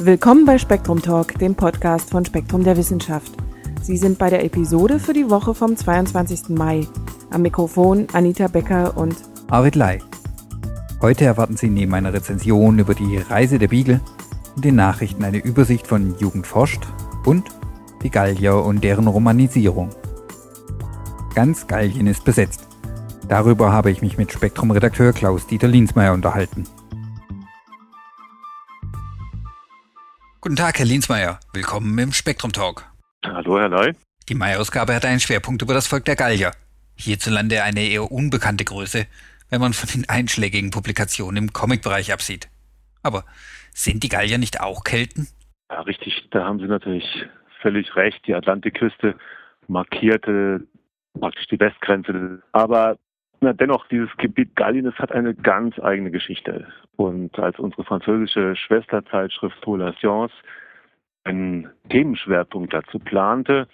Willkommen bei Spektrum Talk, dem Podcast von Spektrum der Wissenschaft. Sie sind bei der Episode für die Woche vom 22. Mai. Am Mikrofon Anita Becker und Arvid Lai. Heute erwarten Sie neben einer Rezension über die Reise der Beagle und den Nachrichten eine Übersicht von Jugend forscht und die Gallier und deren Romanisierung. Ganz Gallien ist besetzt. Darüber habe ich mich mit Spektrum-Redakteur Klaus-Dieter Linsmeier unterhalten. Guten Tag, Herr Linsmeier. Willkommen im Spektrum Talk. Hallo, Herr Ley. Die Mai-Ausgabe hat einen Schwerpunkt über das Volk der Gallier. Hierzulande eine eher unbekannte Größe, wenn man von den einschlägigen Publikationen im Comic-Bereich absieht. Aber sind die Gallier nicht auch Kelten? Ja, richtig, da haben Sie natürlich völlig recht. Die Atlantikküste markierte praktisch die Westgrenze. Aber na, dennoch, dieses Gebiet Gallien, das hat eine ganz eigene Geschichte. Und als unsere französische Schwesterzeitschrift Relations einen Themenschwerpunkt dazu plante,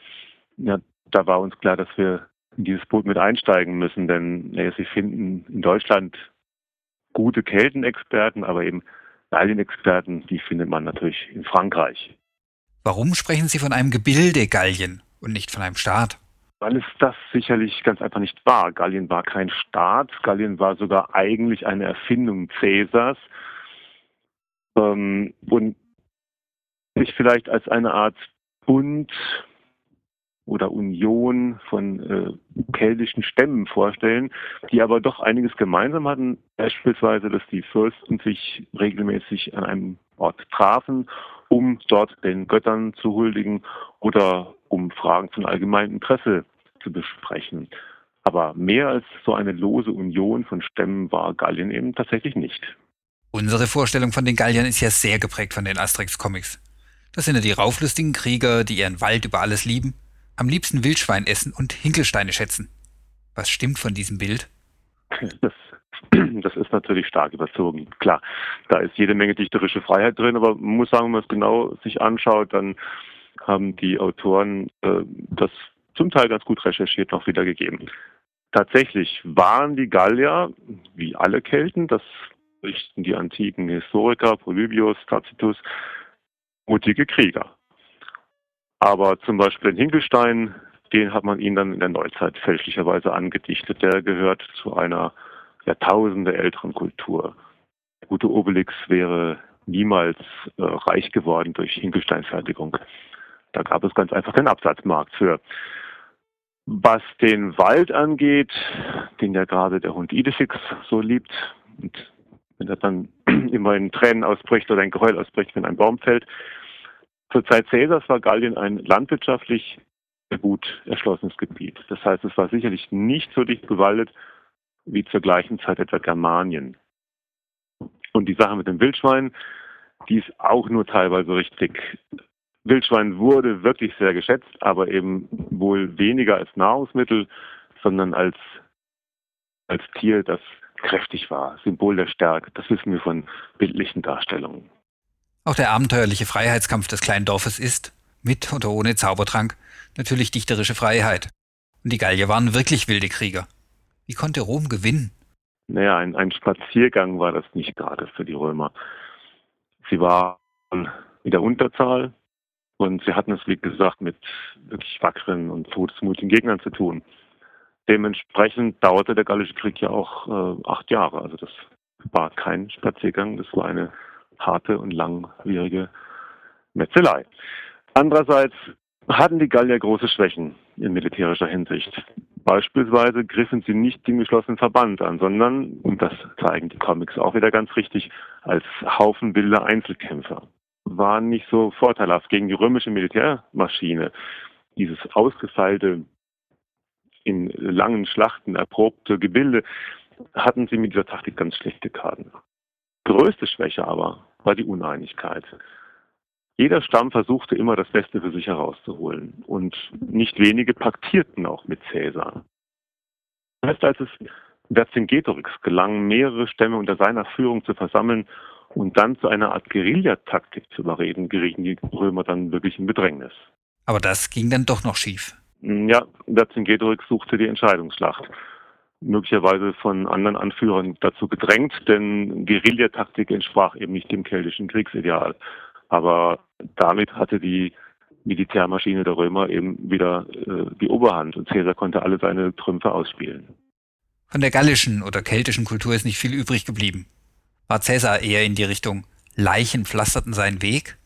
ja, da war uns klar, dass wir in dieses Boot mit einsteigen müssen, denn ja, Sie finden in Deutschland gute Keltenexperten, aber eben Gallien-Experten, die findet man natürlich in Frankreich. Warum sprechen Sie von einem Gebilde Gallien und nicht von einem Staat? Weil es das sicherlich ganz einfach nicht war. Gallien war kein Staat. Gallien war sogar eigentlich eine Erfindung Cäsars. Ähm, und sich vielleicht als eine Art Bund oder Union von äh, keltischen Stämmen vorstellen, die aber doch einiges gemeinsam hatten. Beispielsweise, dass die Fürsten sich regelmäßig an einem Ort trafen, um dort den Göttern zu huldigen oder um Fragen von allgemeinem Interesse zu besprechen. Aber mehr als so eine lose Union von Stämmen war Gallien eben tatsächlich nicht. Unsere Vorstellung von den Galliern ist ja sehr geprägt von den Asterix-Comics. Das sind ja die rauflustigen Krieger, die ihren Wald über alles lieben, am liebsten Wildschwein essen und Hinkelsteine schätzen. Was stimmt von diesem Bild? Das, das ist natürlich stark überzogen. Klar, da ist jede Menge dichterische Freiheit drin, aber man muss sagen, wenn man es genau sich anschaut, dann haben die Autoren äh, das zum Teil ganz gut recherchiert noch wiedergegeben. Tatsächlich waren die Gallier, wie alle Kelten, das berichten die antiken Historiker, Polybius, Tacitus, mutige Krieger. Aber zum Beispiel den Hinkelstein, den hat man ihnen dann in der Neuzeit fälschlicherweise angedichtet. Der gehört zu einer Jahrtausende älteren Kultur. Der gute Obelix wäre niemals äh, reich geworden durch Hinkelsteinfertigung. Da gab es ganz einfach keinen Absatzmarkt für. Was den Wald angeht, den ja gerade der Hund Idefix so liebt, und wenn er dann immer in Tränen ausbricht oder ein Geheul ausbricht, wenn ein Baum fällt. Zur Zeit Cäsars war Gallien ein landwirtschaftlich gut erschlossenes Gebiet. Das heißt, es war sicherlich nicht so dicht bewaldet wie zur gleichen Zeit etwa Germanien. Und die Sache mit dem Wildschwein, die ist auch nur teilweise richtig. Wildschwein wurde wirklich sehr geschätzt, aber eben wohl weniger als Nahrungsmittel, sondern als, als Tier, das kräftig war, Symbol der Stärke. Das wissen wir von bildlichen Darstellungen. Auch der abenteuerliche Freiheitskampf des kleinen Dorfes ist, mit oder ohne Zaubertrank, natürlich dichterische Freiheit. Und die Gallier waren wirklich wilde Krieger. Wie konnte Rom gewinnen? Naja, ein, ein Spaziergang war das nicht gerade für die Römer. Sie waren in der Unterzahl, und sie hatten es, wie gesagt, mit wirklich wackeren und todesmutigen Gegnern zu tun. Dementsprechend dauerte der Gallische Krieg ja auch äh, acht Jahre. Also das war kein Spaziergang, das war eine harte und langwierige Metzelei. Andererseits hatten die Gallier große Schwächen in militärischer Hinsicht. Beispielsweise griffen sie nicht den geschlossenen Verband an, sondern, und das zeigen die Comics auch wieder ganz richtig, als Haufen wilder Einzelkämpfer waren nicht so vorteilhaft gegen die römische Militärmaschine. Dieses ausgefeilte, in langen Schlachten erprobte Gebilde hatten sie mit dieser Taktik ganz schlechte Karten. Größte Schwäche aber war die Uneinigkeit. Jeder Stamm versuchte immer das Beste für sich herauszuholen und nicht wenige paktierten auch mit Caesar. Erst als es Vercingetorix gelang, mehrere Stämme unter seiner Führung zu versammeln und dann zu einer Art Guerillataktik zu überreden, gerieten die Römer dann wirklich in Bedrängnis. Aber das ging dann doch noch schief. Ja, Vercingetorix suchte die Entscheidungsschlacht. möglicherweise von anderen Anführern dazu gedrängt, denn Guerillataktik entsprach eben nicht dem keltischen Kriegsideal. Aber damit hatte die Militärmaschine der Römer eben wieder äh, die Oberhand und Caesar konnte alle seine Trümpfe ausspielen. Von der gallischen oder keltischen Kultur ist nicht viel übrig geblieben. War Caesar eher in die Richtung Leichen pflasterten seinen Weg?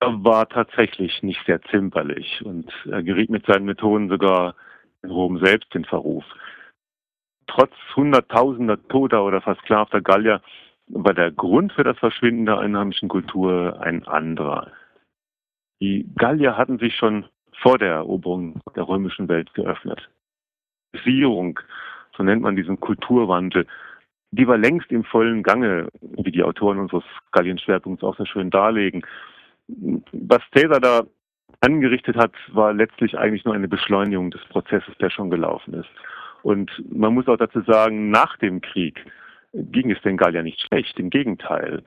Er war tatsächlich nicht sehr zimperlich und er geriet mit seinen Methoden sogar in Rom selbst in Verruf. Trotz hunderttausender toter oder versklavter Gallier war der Grund für das Verschwinden der einheimischen Kultur ein anderer. Die Gallier hatten sich schon vor der Eroberung der römischen Welt geöffnet. Sierung, so nennt man diesen Kulturwandel, die war längst im vollen Gange, wie die Autoren unseres Gallien-Schwerpunkts auch so schön darlegen. Was Caesar da angerichtet hat, war letztlich eigentlich nur eine Beschleunigung des Prozesses, der schon gelaufen ist. Und man muss auch dazu sagen, nach dem Krieg ging es den Galliern nicht schlecht, im Gegenteil.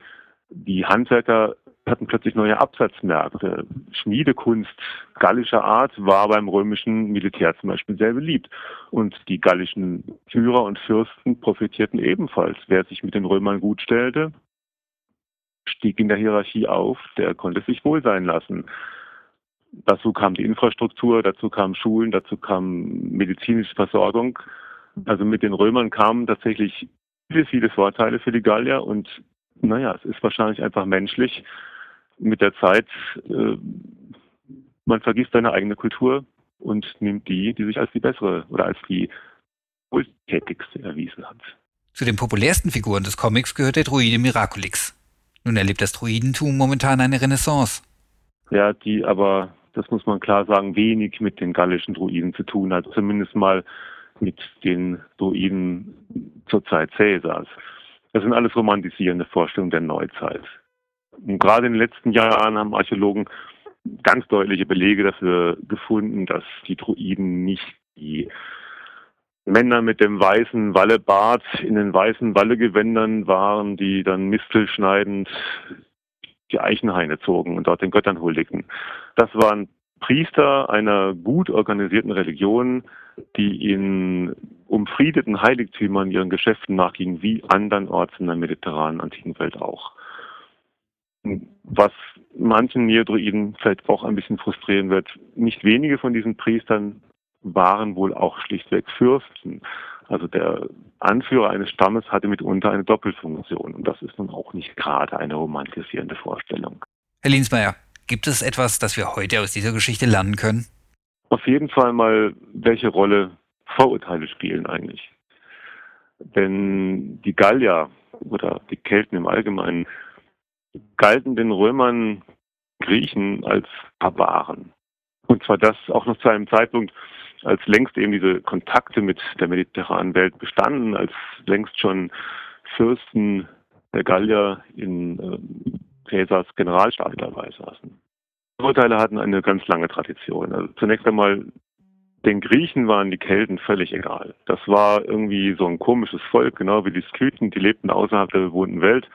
Die Handwerker hatten plötzlich neue Absatzmärkte. Schmiedekunst gallischer Art war beim römischen Militär zum Beispiel sehr beliebt. Und die gallischen Führer und Fürsten profitierten ebenfalls. Wer sich mit den Römern gut stellte, stieg in der Hierarchie auf, der konnte sich wohl sein lassen. Dazu kam die Infrastruktur, dazu kamen Schulen, dazu kam medizinische Versorgung. Also mit den Römern kamen tatsächlich viele, viele Vorteile für die Gallier und naja, es ist wahrscheinlich einfach menschlich. Mit der Zeit, äh, man vergisst seine eigene Kultur und nimmt die, die sich als die bessere oder als die wohltätigste erwiesen hat. Zu den populärsten Figuren des Comics gehört der Druide Miraculix. Nun erlebt das Druidentum momentan eine Renaissance. Ja, die aber, das muss man klar sagen, wenig mit den gallischen Druiden zu tun hat, zumindest mal mit den Druiden zur Zeit Cäsars. Das sind alles romantisierende Vorstellungen der Neuzeit. Und gerade in den letzten Jahren haben Archäologen ganz deutliche Belege dafür gefunden, dass die Druiden nicht die Männer mit dem weißen Wallebart in den weißen Wallegewändern waren, die dann mistelschneidend die Eichenhaine zogen und dort den Göttern huldigten. Das waren Priester einer gut organisierten Religion, die in umfriedeten Heiligtümern ihren Geschäften nachgingen, wie andernorts in der mediterranen antiken Welt auch. Was manchen Neodruiden vielleicht auch ein bisschen frustrieren wird, nicht wenige von diesen Priestern waren wohl auch schlichtweg Fürsten. Also der Anführer eines Stammes hatte mitunter eine Doppelfunktion und das ist nun auch nicht gerade eine romantisierende Vorstellung. Herr Linsmeier, gibt es etwas, das wir heute aus dieser Geschichte lernen können? Auf jeden Fall mal, welche Rolle Vorurteile spielen eigentlich. Denn die Gallier oder die Kelten im Allgemeinen galten den Römern Griechen als Barbaren. Und zwar das auch noch zu einem Zeitpunkt, als längst eben diese Kontakte mit der mediterranen Welt bestanden, als längst schon Fürsten der Gallier in äh, Caesars Generalstab dabei saßen. Urteile hatten eine ganz lange Tradition. Also zunächst einmal den Griechen waren die Kelten völlig egal. Das war irgendwie so ein komisches Volk, genau wie die Skythen, die lebten außerhalb der bewohnten Welt.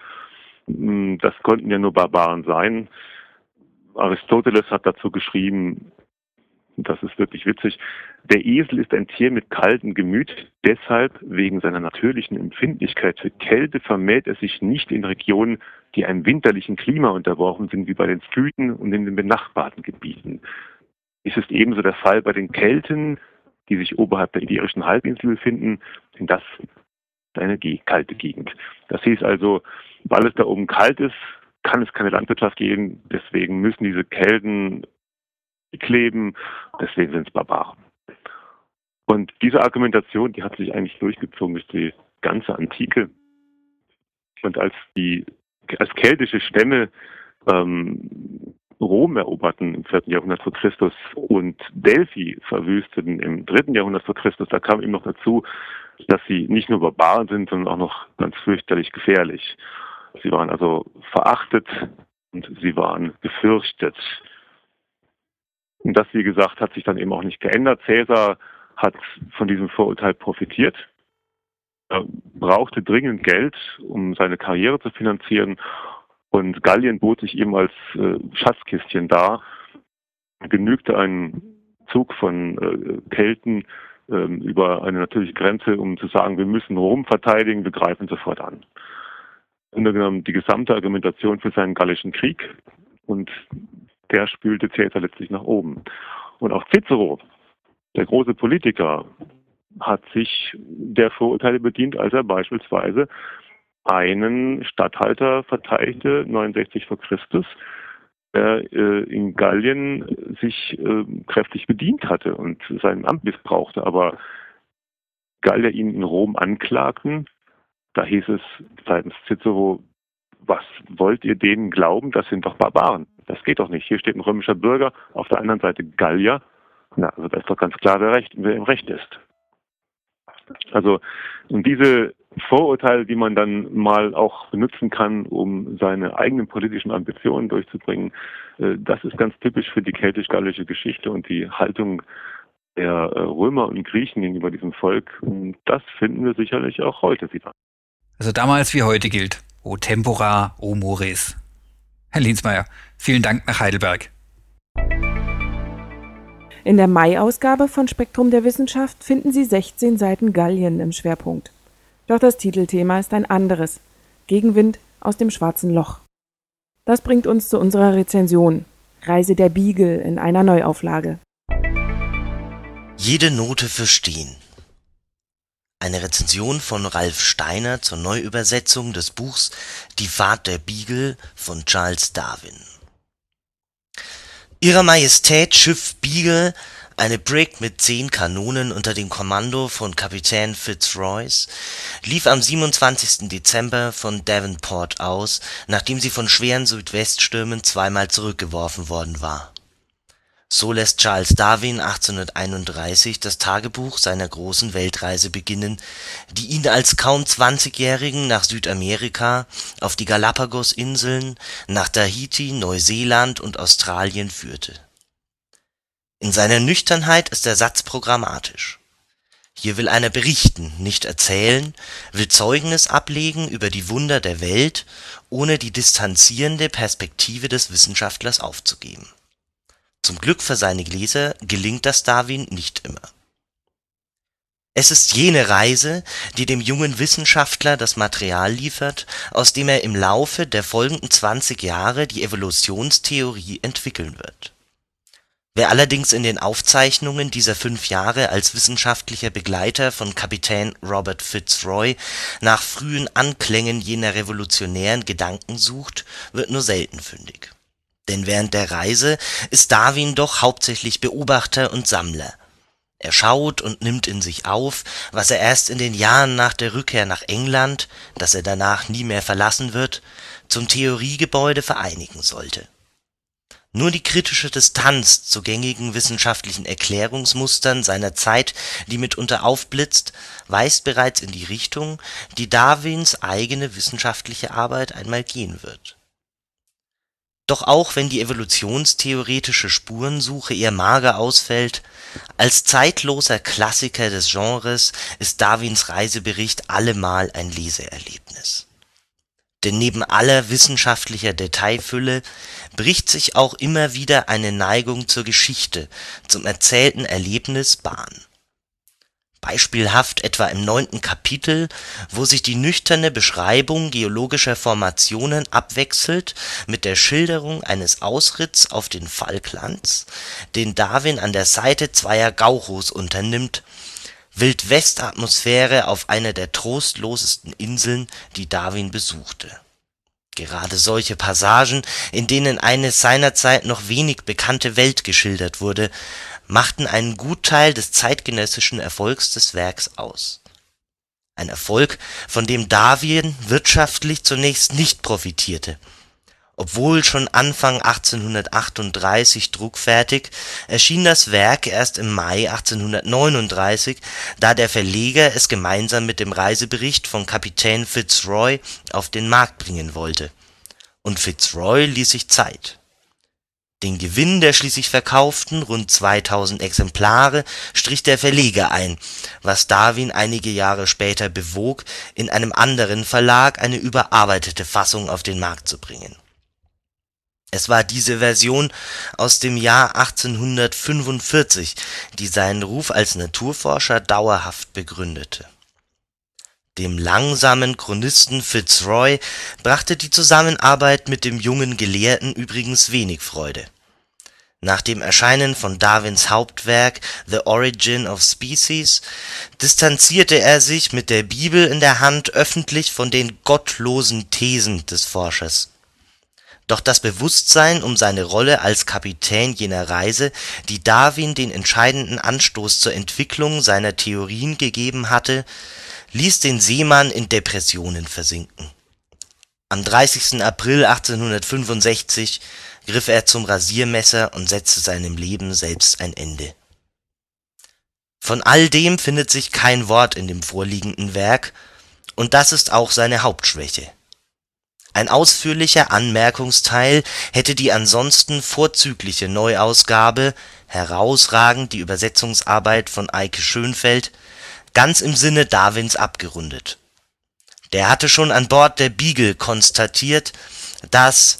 Hm, das konnten ja nur Barbaren sein. Aristoteles hat dazu geschrieben, das ist wirklich witzig, der Esel ist ein Tier mit kaltem Gemüt, deshalb wegen seiner natürlichen Empfindlichkeit für Kälte vermehrt er sich nicht in Regionen, die einem winterlichen Klima unterworfen sind, wie bei den Skythen und in den benachbarten Gebieten. Es ist ebenso der Fall bei den Kelten, die sich oberhalb der Iberischen Halbinsel befinden, denn das eine kalte Gegend. Das hieß also, weil es da oben kalt ist, kann es keine Landwirtschaft geben, deswegen müssen diese Kelten kleben, deswegen sind es Barbaren. Und diese Argumentation, die hat sich eigentlich durchgezogen durch die ganze Antike. Und als die als keltische Stämme ähm, Rom eroberten im 4. Jahrhundert vor Christus und Delphi verwüsteten im 3. Jahrhundert vor Christus, da kam eben noch dazu, dass sie nicht nur Barbaren sind, sondern auch noch ganz fürchterlich gefährlich. Sie waren also verachtet und sie waren gefürchtet. Und das, wie gesagt, hat sich dann eben auch nicht geändert. Cäsar hat von diesem Vorurteil profitiert. Er brauchte dringend Geld, um seine Karriere zu finanzieren. Und Gallien bot sich ihm als äh, Schatzkistchen dar. Genügte ein Zug von äh, Kelten ähm, über eine natürliche Grenze, um zu sagen, wir müssen Rom verteidigen, wir greifen sofort an. Im genommen die gesamte Argumentation für seinen Gallischen Krieg und der spülte Caesar letztlich nach oben. Und auch Cicero, der große Politiker, hat sich der Vorurteile bedient, als er beispielsweise einen Statthalter verteidigte, 69 vor Christus, der äh, in Gallien sich äh, kräftig bedient hatte und sein Amt missbrauchte. Aber Gallier ihn in Rom anklagten, da hieß es seitens Cicero, was wollt ihr denen glauben? Das sind doch Barbaren. Das geht doch nicht. Hier steht ein römischer Bürger, auf der anderen Seite Gallier. Na, also da ist doch ganz klar, wer, recht, wer im Recht ist. Also, und diese Vorurteile, die man dann mal auch benutzen kann, um seine eigenen politischen Ambitionen durchzubringen, äh, das ist ganz typisch für die keltisch-gallische Geschichte und die Haltung der äh, Römer und Griechen gegenüber diesem Volk. Und das finden wir sicherlich auch heute wieder. Also damals wie heute gilt, o tempora, o mores. Herr Linsmeier, vielen Dank nach Heidelberg. In der Mai-Ausgabe von Spektrum der Wissenschaft finden Sie 16 Seiten Gallien im Schwerpunkt. Doch das Titelthema ist ein anderes. Gegenwind aus dem schwarzen Loch. Das bringt uns zu unserer Rezension. Reise der Beagle in einer Neuauflage. Jede Note verstehen. Eine Rezension von Ralf Steiner zur Neuübersetzung des Buchs Die Fahrt der Beagle von Charles Darwin. Ihrer Majestät Schiff Beagle, eine Brig mit zehn Kanonen unter dem Kommando von Kapitän Fitzroyce, lief am 27. Dezember von Devonport aus, nachdem sie von schweren Südweststürmen zweimal zurückgeworfen worden war so lässt Charles Darwin 1831 das Tagebuch seiner großen Weltreise beginnen, die ihn als kaum Zwanzigjährigen nach Südamerika, auf die Galapagosinseln, nach Tahiti, Neuseeland und Australien führte. In seiner Nüchternheit ist der Satz programmatisch. Hier will einer berichten, nicht erzählen, will Zeugnis ablegen über die Wunder der Welt, ohne die distanzierende Perspektive des Wissenschaftlers aufzugeben zum Glück für seine Leser gelingt das Darwin nicht immer. Es ist jene Reise, die dem jungen Wissenschaftler das Material liefert, aus dem er im Laufe der folgenden 20 Jahre die Evolutionstheorie entwickeln wird. Wer allerdings in den Aufzeichnungen dieser fünf Jahre als wissenschaftlicher Begleiter von Kapitän Robert Fitzroy nach frühen Anklängen jener revolutionären Gedanken sucht, wird nur selten fündig denn während der Reise ist Darwin doch hauptsächlich Beobachter und Sammler. Er schaut und nimmt in sich auf, was er erst in den Jahren nach der Rückkehr nach England, das er danach nie mehr verlassen wird, zum Theoriegebäude vereinigen sollte. Nur die kritische Distanz zu gängigen wissenschaftlichen Erklärungsmustern seiner Zeit, die mitunter aufblitzt, weist bereits in die Richtung, die Darwins eigene wissenschaftliche Arbeit einmal gehen wird doch auch wenn die evolutionstheoretische Spurensuche eher mager ausfällt, als zeitloser Klassiker des Genres ist Darwins Reisebericht allemal ein Leseerlebnis. Denn neben aller wissenschaftlicher Detailfülle bricht sich auch immer wieder eine Neigung zur Geschichte, zum erzählten Erlebnis Bahn beispielhaft etwa im neunten Kapitel, wo sich die nüchterne Beschreibung geologischer Formationen abwechselt mit der Schilderung eines Ausritts auf den Falklands, den Darwin an der Seite zweier Gauchos unternimmt, Wildwest-Atmosphäre auf einer der trostlosesten Inseln, die Darwin besuchte. Gerade solche Passagen, in denen eine seinerzeit noch wenig bekannte Welt geschildert wurde machten einen Gutteil des zeitgenössischen Erfolgs des Werks aus. Ein Erfolg, von dem Darwin wirtschaftlich zunächst nicht profitierte. Obwohl schon Anfang 1838 druckfertig, erschien das Werk erst im Mai 1839, da der Verleger es gemeinsam mit dem Reisebericht von Kapitän Fitzroy auf den Markt bringen wollte. Und Fitzroy ließ sich Zeit den Gewinn der schließlich verkauften rund 2000 Exemplare strich der Verleger ein, was Darwin einige Jahre später bewog, in einem anderen Verlag eine überarbeitete Fassung auf den Markt zu bringen. Es war diese Version aus dem Jahr 1845, die seinen Ruf als Naturforscher dauerhaft begründete. Dem langsamen Chronisten Fitz Roy brachte die Zusammenarbeit mit dem jungen Gelehrten übrigens wenig Freude. Nach dem Erscheinen von Darwins Hauptwerk The Origin of Species distanzierte er sich mit der Bibel in der Hand öffentlich von den „ gottlosen Thesen “des Forschers doch das Bewusstsein um seine Rolle als Kapitän jener Reise, die Darwin den entscheidenden Anstoß zur Entwicklung seiner Theorien gegeben hatte, ließ den Seemann in Depressionen versinken. Am 30. April 1865 griff er zum Rasiermesser und setzte seinem Leben selbst ein Ende. Von all dem findet sich kein Wort in dem vorliegenden Werk, und das ist auch seine Hauptschwäche ein ausführlicher Anmerkungsteil hätte die ansonsten vorzügliche Neuausgabe (herausragend die Übersetzungsarbeit von Eike Schönfeldt) ganz im Sinne Darwins abgerundet. Der hatte schon an Bord der Beagle konstatiert, dass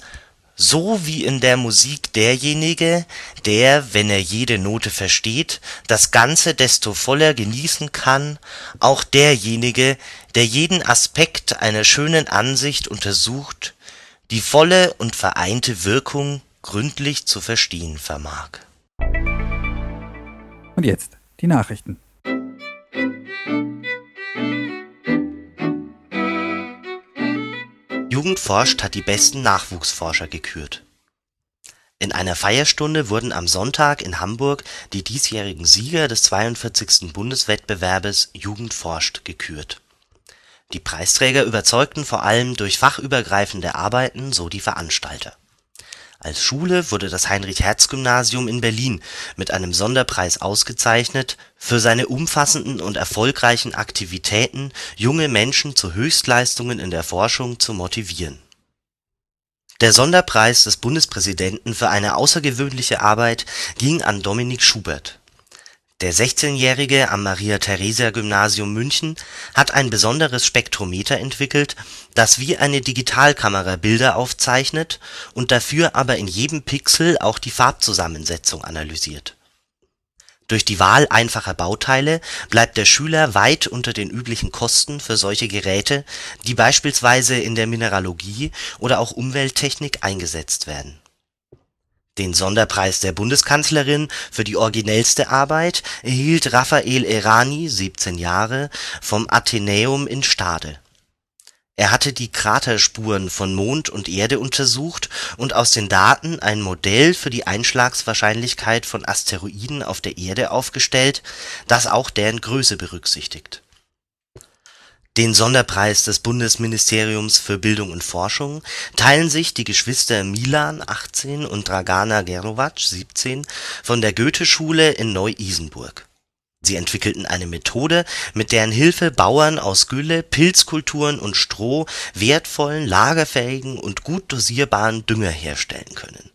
so wie in der Musik derjenige, der, wenn er jede Note versteht, das Ganze desto voller genießen kann, auch derjenige, der jeden Aspekt einer schönen Ansicht untersucht, die volle und vereinte Wirkung gründlich zu verstehen vermag. Und jetzt die Nachrichten. Jugend forscht hat die besten Nachwuchsforscher gekürt. In einer Feierstunde wurden am Sonntag in Hamburg die diesjährigen Sieger des 42. Bundeswettbewerbes Jugend forscht gekürt. Die Preisträger überzeugten vor allem durch fachübergreifende Arbeiten, so die Veranstalter als Schule wurde das Heinrich-Hertz-Gymnasium in Berlin mit einem Sonderpreis ausgezeichnet für seine umfassenden und erfolgreichen Aktivitäten, junge Menschen zu Höchstleistungen in der Forschung zu motivieren. Der Sonderpreis des Bundespräsidenten für eine außergewöhnliche Arbeit ging an Dominik Schubert der 16-Jährige am Maria-Theresia-Gymnasium München hat ein besonderes Spektrometer entwickelt, das wie eine Digitalkamera Bilder aufzeichnet und dafür aber in jedem Pixel auch die Farbzusammensetzung analysiert. Durch die Wahl einfacher Bauteile bleibt der Schüler weit unter den üblichen Kosten für solche Geräte, die beispielsweise in der Mineralogie oder auch Umwelttechnik eingesetzt werden den Sonderpreis der Bundeskanzlerin für die originellste Arbeit erhielt Raphael Errani (17 Jahre) vom Athenäum in Stade. Er hatte die Kraterspuren von Mond und Erde untersucht und aus den Daten ein Modell für die Einschlagswahrscheinlichkeit von Asteroiden auf der Erde aufgestellt, das auch deren Größe berücksichtigt den Sonderpreis des Bundesministeriums für Bildung und Forschung teilen sich die Geschwister Milan (18) und Dragana Gerovac (17) von der Goetheschule in Neu-Isenburg. Sie entwickelten eine Methode, mit deren Hilfe Bauern aus Gülle, Pilzkulturen und Stroh wertvollen, lagerfähigen und gut dosierbaren Dünger herstellen können.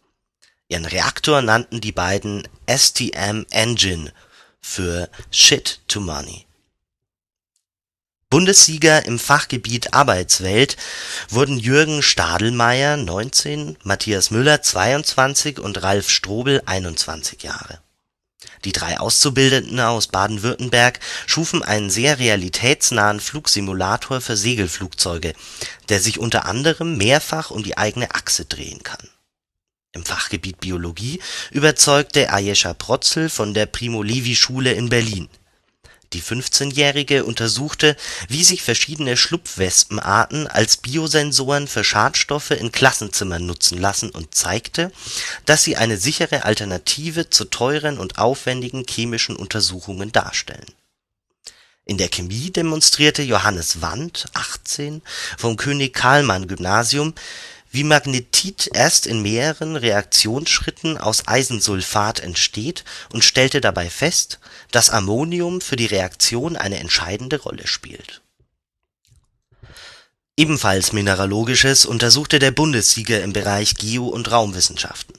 Ihren Reaktor nannten die beiden STM Engine für Shit to Money Bundessieger im Fachgebiet Arbeitswelt wurden Jürgen Stadelmeier (19), Matthias Müller (22) und Ralf Strobel (21 Jahre). Die drei Auszubildenden aus Baden-Württemberg schufen einen sehr realitätsnahen Flugsimulator für Segelflugzeuge, der sich unter anderem mehrfach um die eigene Achse drehen kann. Im Fachgebiet Biologie überzeugte Ayesha Protzel von der Primo-Levi-Schule in Berlin die 15-Jährige untersuchte, wie sich verschiedene Schlupfwespenarten als Biosensoren für Schadstoffe in Klassenzimmern nutzen lassen und zeigte, dass sie eine sichere Alternative zu teuren und aufwendigen chemischen Untersuchungen darstellen. In der Chemie demonstrierte Johannes Wandt (18) vom König-Karlmann-Gymnasium wie Magnetit erst in mehreren Reaktionsschritten aus Eisensulfat entsteht und stellte dabei fest, dass Ammonium für die Reaktion eine entscheidende Rolle spielt. Ebenfalls Mineralogisches untersuchte der Bundessieger im Bereich Geo und Raumwissenschaften.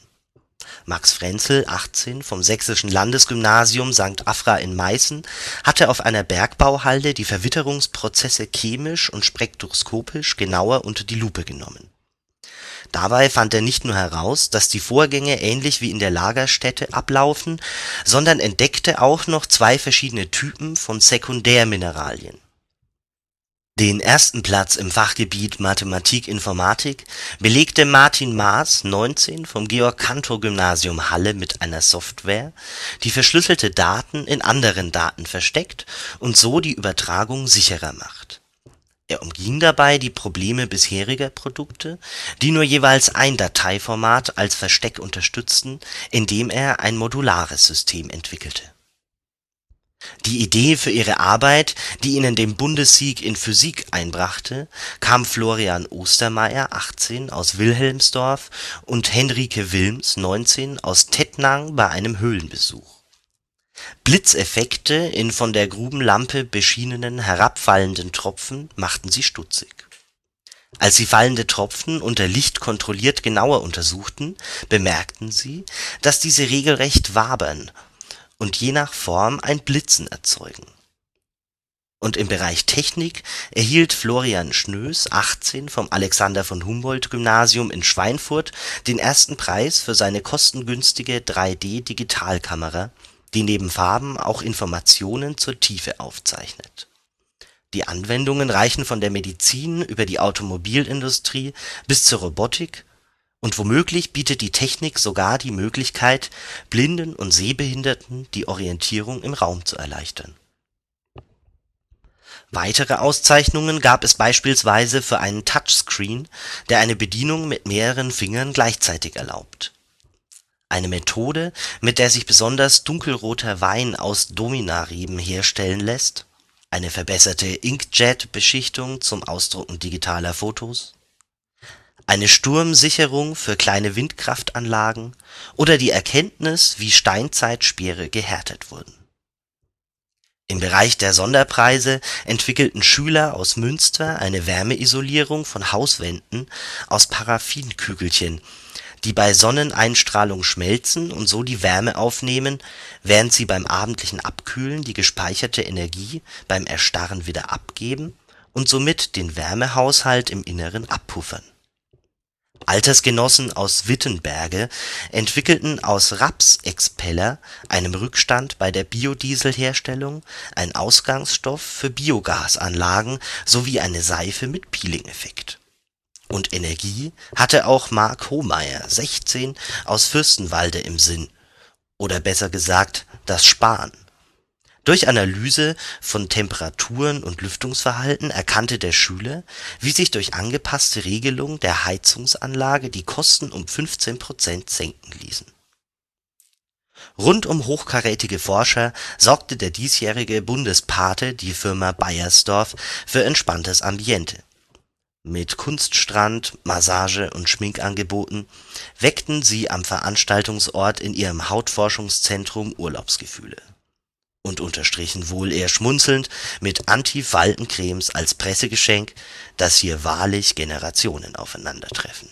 Max Frenzel (18) vom Sächsischen Landesgymnasium St. Afra in Meißen hatte auf einer Bergbauhalde die Verwitterungsprozesse chemisch und spektroskopisch genauer unter die Lupe genommen Dabei fand er nicht nur heraus, dass die Vorgänge ähnlich wie in der Lagerstätte ablaufen, sondern entdeckte auch noch zwei verschiedene Typen von Sekundärmineralien. Den ersten Platz im Fachgebiet Mathematik-Informatik belegte Martin Maas (19) vom Georg-Cantor-Gymnasium Halle mit einer Software, die verschlüsselte Daten in anderen Daten versteckt und so die Übertragung sicherer macht. Er umging dabei die Probleme bisheriger Produkte, die nur jeweils ein Dateiformat als Versteck unterstützten, indem er ein modulares System entwickelte die Idee für ihre Arbeit, die ihnen den Bundessieg in Physik einbrachte, kam Florian Ostermayer (18) aus Wilhelmsdorf und Henrike Wilms (19) aus Tettnang bei einem Höhlenbesuch. Blitzeffekte in von der Grubenlampe beschienenen herabfallenden Tropfen machten sie stutzig. Als sie fallende Tropfen unter Licht kontrolliert genauer untersuchten, bemerkten sie, dass diese regelrecht wabern und je nach Form ein Blitzen erzeugen. Und im Bereich Technik erhielt Florian Schnös (18) vom Alexander-von-Humboldt-Gymnasium in Schweinfurt den ersten Preis für seine kostengünstige 3D-Digitalkamera, die neben Farben auch Informationen zur Tiefe aufzeichnet. Die Anwendungen reichen von der Medizin über die Automobilindustrie bis zur Robotik und womöglich bietet die Technik sogar die Möglichkeit, Blinden und Sehbehinderten die Orientierung im Raum zu erleichtern. Weitere Auszeichnungen gab es beispielsweise für einen Touchscreen, der eine Bedienung mit mehreren Fingern gleichzeitig erlaubt. Eine Methode, mit der sich besonders dunkelroter Wein aus Dominareben herstellen lässt, eine verbesserte Inkjet-Beschichtung zum Ausdrucken digitaler Fotos? Eine Sturmsicherung für kleine Windkraftanlagen? Oder die Erkenntnis, wie Steinzeitspeere gehärtet wurden. Im Bereich der Sonderpreise entwickelten Schüler aus Münster eine Wärmeisolierung von Hauswänden aus Paraffinkügelchen, die bei Sonneneinstrahlung schmelzen und so die Wärme aufnehmen, während sie beim abendlichen Abkühlen die gespeicherte Energie beim Erstarren wieder abgeben und somit den Wärmehaushalt im Inneren abpuffern Altersgenossen aus Wittenberge entwickelten aus Rapsexpeller, einem Rückstand bei der Biodieselherstellung, einen Ausgangsstoff für Biogasanlagen sowie eine Seife mit Peelingeffekt. Und Energie hatte auch Mark Hohmeier (16) aus Fürstenwalde im Sinn, oder besser gesagt das Sparen durch Analyse von Temperaturen und Lüftungsverhalten erkannte der Schüler, wie sich durch angepasste Regelung der Heizungsanlage die Kosten um 15 Prozent senken ließen. Rund um hochkarätige Forscher sorgte der diesjährige Bundespate, die Firma Beiersdorf, für entspanntes Ambiente. Mit Kunststrand, Massage und Schminkangeboten weckten sie am Veranstaltungsort in ihrem Hautforschungszentrum Urlaubsgefühle und unterstrichen wohl eher schmunzelnd mit Anti-Faltencremes als Pressegeschenk, dass hier wahrlich Generationen aufeinandertreffen.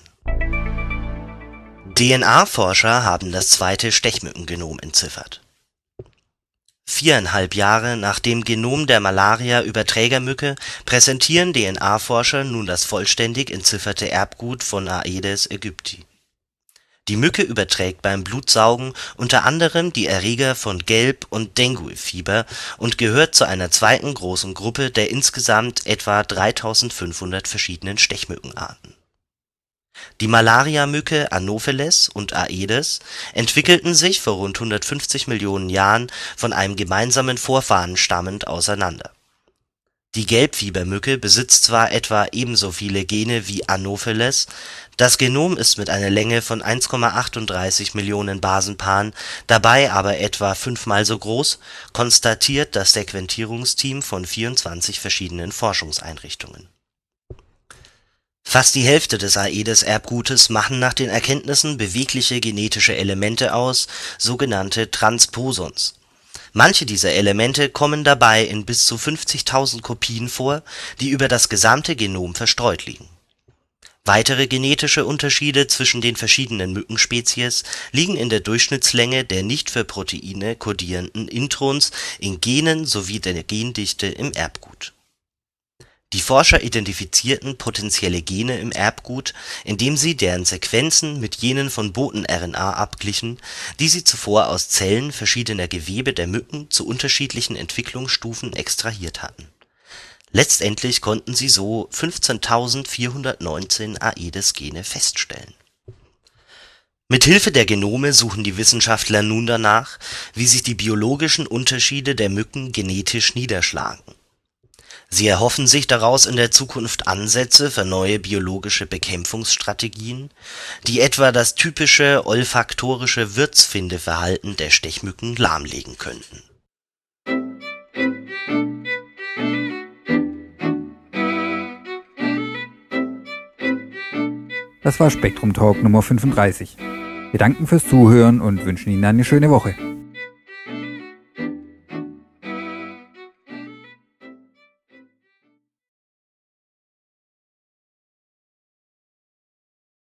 DNA-Forscher haben das zweite Stechmückengenom entziffert. Viereinhalb Jahre nach dem Genom der Malaria-Überträgermücke präsentieren DNA-Forscher nun das vollständig entzifferte Erbgut von Aedes aegypti die Mücke überträgt beim Blutsaugen unter anderem die Erreger von Gelb und Denguefieber und gehört zu einer zweiten großen Gruppe der insgesamt etwa 3500 verschiedenen Stechmückenarten. Die Malariamücke Anopheles und Aedes entwickelten sich vor rund 150 Millionen Jahren von einem gemeinsamen Vorfahren stammend auseinander die Gelbfiebermücke besitzt zwar etwa ebenso viele Gene wie Anopheles, das Genom ist mit einer Länge von 1,38 Millionen Basenpaaren dabei aber etwa fünfmal so groß, konstatiert das Sequenzierungsteam von 24 verschiedenen Forschungseinrichtungen. Fast die Hälfte des Aedes-Erbgutes machen nach den Erkenntnissen bewegliche genetische Elemente aus, sogenannte Transposons Manche dieser Elemente kommen dabei in bis zu 50.000 Kopien vor, die über das gesamte Genom verstreut liegen. Weitere genetische Unterschiede zwischen den verschiedenen Mückenspezies liegen in der Durchschnittslänge der nicht für Proteine kodierenden Introns in Genen sowie der Gendichte im Erbgut. Die Forscher identifizierten potenzielle Gene im Erbgut, indem sie deren Sequenzen mit jenen von Boten-RNA abglichen, die sie zuvor aus Zellen verschiedener Gewebe der Mücken zu unterschiedlichen Entwicklungsstufen extrahiert hatten. Letztendlich konnten sie so 15.419 Aedes-Gene feststellen. Mithilfe der Genome suchen die Wissenschaftler nun danach, wie sich die biologischen Unterschiede der Mücken genetisch niederschlagen Sie erhoffen sich daraus in der Zukunft Ansätze für neue biologische Bekämpfungsstrategien, die etwa das typische olfaktorische Wirtsfindeverhalten der Stechmücken lahmlegen könnten. Das war Spektrum Talk Nummer 35. Wir danken fürs Zuhören und wünschen Ihnen eine schöne Woche.